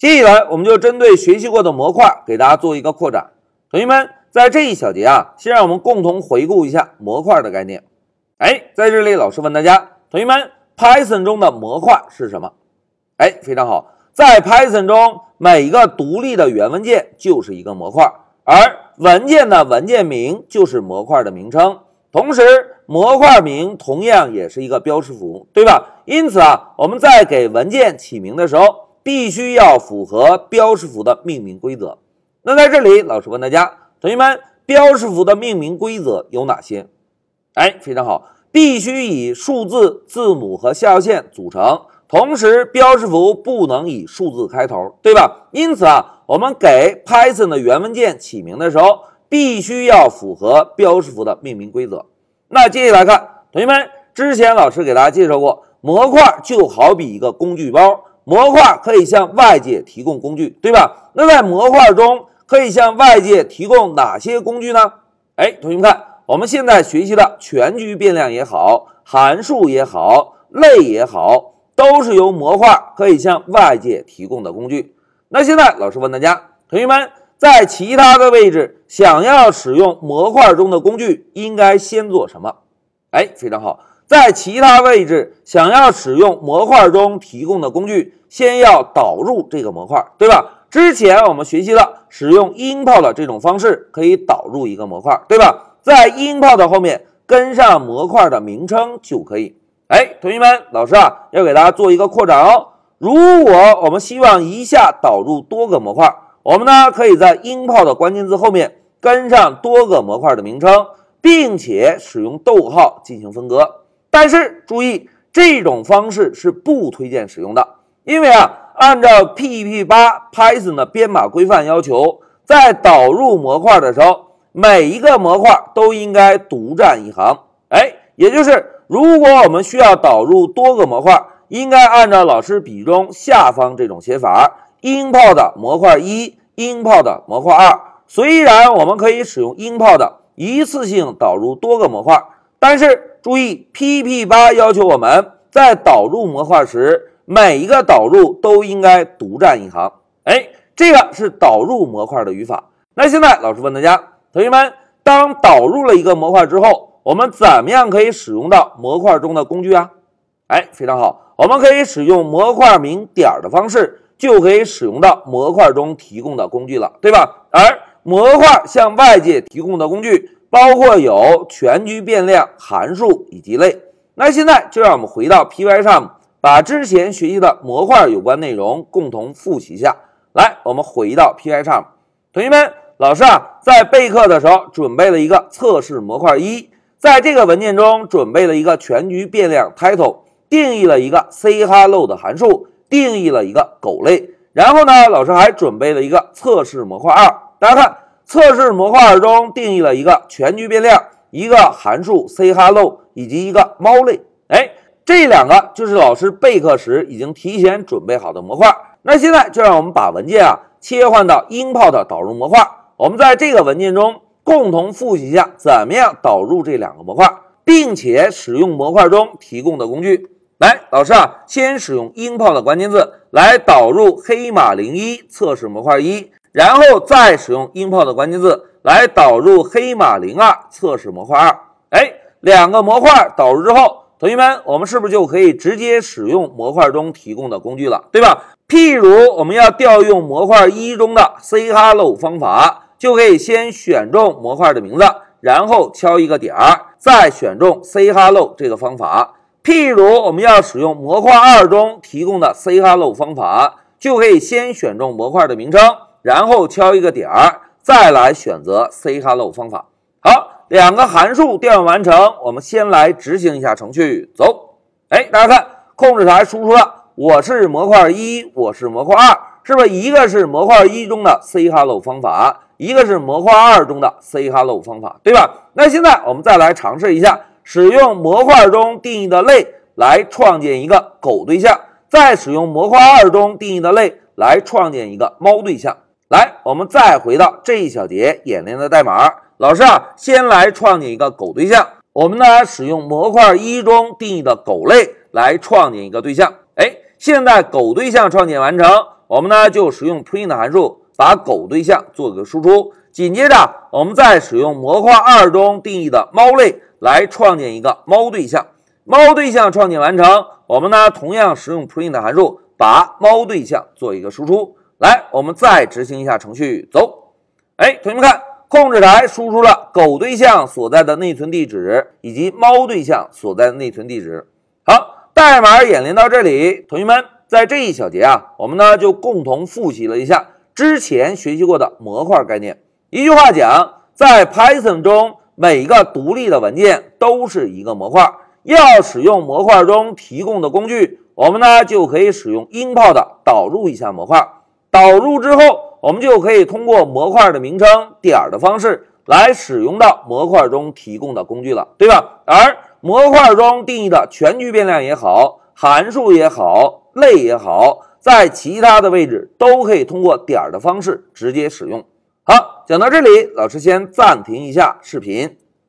接下来，我们就针对学习过的模块给大家做一个扩展。同学们，在这一小节啊，先让我们共同回顾一下模块的概念。哎，在这里，老师问大家，同学们，Python 中的模块是什么？哎，非常好，在 Python 中，每一个独立的源文件就是一个模块，而文件的文件名就是模块的名称。同时，模块名同样也是一个标识符，对吧？因此啊，我们在给文件起名的时候。必须要符合标识符的命名规则。那在这里，老师问大家，同学们，标识符的命名规则有哪些？哎，非常好，必须以数字、字母和下划线组成。同时，标识符不能以数字开头，对吧？因此啊，我们给 Python 的源文件起名的时候，必须要符合标识符的命名规则。那接下来看，同学们，之前老师给大家介绍过，模块就好比一个工具包。模块可以向外界提供工具，对吧？那在模块中可以向外界提供哪些工具呢？哎，同学们看，我们现在学习的全局变量也好，函数也好，类也好，都是由模块可以向外界提供的工具。那现在老师问大家，同学们在其他的位置想要使用模块中的工具，应该先做什么？哎，非常好。在其他位置想要使用模块中提供的工具，先要导入这个模块，对吧？之前我们学习了使用 import 的这种方式，可以导入一个模块，对吧？在 import 的后面跟上模块的名称就可以。哎，同学们，老师啊，要给大家做一个扩展哦。如果我们希望一下导入多个模块，我们呢可以在 import 的关键字后面跟上多个模块的名称，并且使用逗号进行分割。但是注意，这种方式是不推荐使用的，因为啊，按照 PP8 Python 的编码规范要求，在导入模块的时候，每一个模块都应该独占一行。哎，也就是如果我们需要导入多个模块，应该按照老师笔中下方这种写法：import 模块一，import 模块二。虽然我们可以使用 import 一次性导入多个模块，但是。注意，PP 八要求我们在导入模块时，每一个导入都应该独占一行。哎，这个是导入模块的语法。那现在老师问大家，同学们，当导入了一个模块之后，我们怎么样可以使用到模块中的工具啊？哎，非常好，我们可以使用模块名点的方式，就可以使用到模块中提供的工具了，对吧？而模块向外界提供的工具。包括有全局变量、函数以及类。那现在就让我们回到 Py 上，把之前学习的模块有关内容共同复习一下。来，我们回到 Py 上，同学们，老师啊，在备课的时候准备了一个测试模块一，在这个文件中准备了一个全局变量 title，定义了一个 say hello 的函数，定义了一个狗类。然后呢，老师还准备了一个测试模块二，大家看。测试模块中定义了一个全局变量、一个函数 say hello 以及一个猫类。哎，这两个就是老师备课时已经提前准备好的模块。那现在就让我们把文件啊切换到 import 导入模块。我们在这个文件中共同复习一下怎么样导入这两个模块，并且使用模块中提供的工具。来，老师啊，先使用 import 的关键字来导入黑马零一测试模块一。然后再使用 import 的关键字来导入黑马零二测试模块二。哎，两个模块导入之后，同学们，我们是不是就可以直接使用模块中提供的工具了，对吧？譬如我们要调用模块一中的 say hello 方法，就可以先选中模块的名字，然后敲一个点儿，再选中 say hello 这个方法。譬如我们要使用模块二中提供的 say hello 方法，就可以先选中模块的名称。然后敲一个点儿，再来选择 say hello 方法。好，两个函数调用完成，我们先来执行一下程序。走，哎，大家看，控制台输出了，我是模块一，我是模块二，是不是一个是模块一中的 say hello 方法，一个是模块二中的 say hello 方法，对吧？那现在我们再来尝试一下，使用模块中定义的类来创建一个狗对象，再使用模块二中定义的类来创建一个猫对象。来，我们再回到这一小节演练的代码。老师啊，先来创建一个狗对象。我们呢，使用模块一中定义的狗类来创建一个对象。哎，现在狗对象创建完成，我们呢就使用 print 函数把狗对象做个输出。紧接着，我们再使用模块二中定义的猫类来创建一个猫对象。猫对象创建完成，我们呢同样使用 print 函数把猫对象做一个输出。来，我们再执行一下程序，走。哎，同学们看，控制台输出了狗对象所在的内存地址以及猫对象所在的内存地址。好，代码演练到这里，同学们在这一小节啊，我们呢就共同复习了一下之前学习过的模块概念。一句话讲，在 Python 中，每一个独立的文件都是一个模块。要使用模块中提供的工具，我们呢就可以使用 import 导入一下模块。导入之后，我们就可以通过模块的名称点的方式来使用到模块中提供的工具了，对吧？而模块中定义的全局变量也好，函数也好，类也好，在其他的位置都可以通过点的方式直接使用。好，讲到这里，老师先暂停一下视频。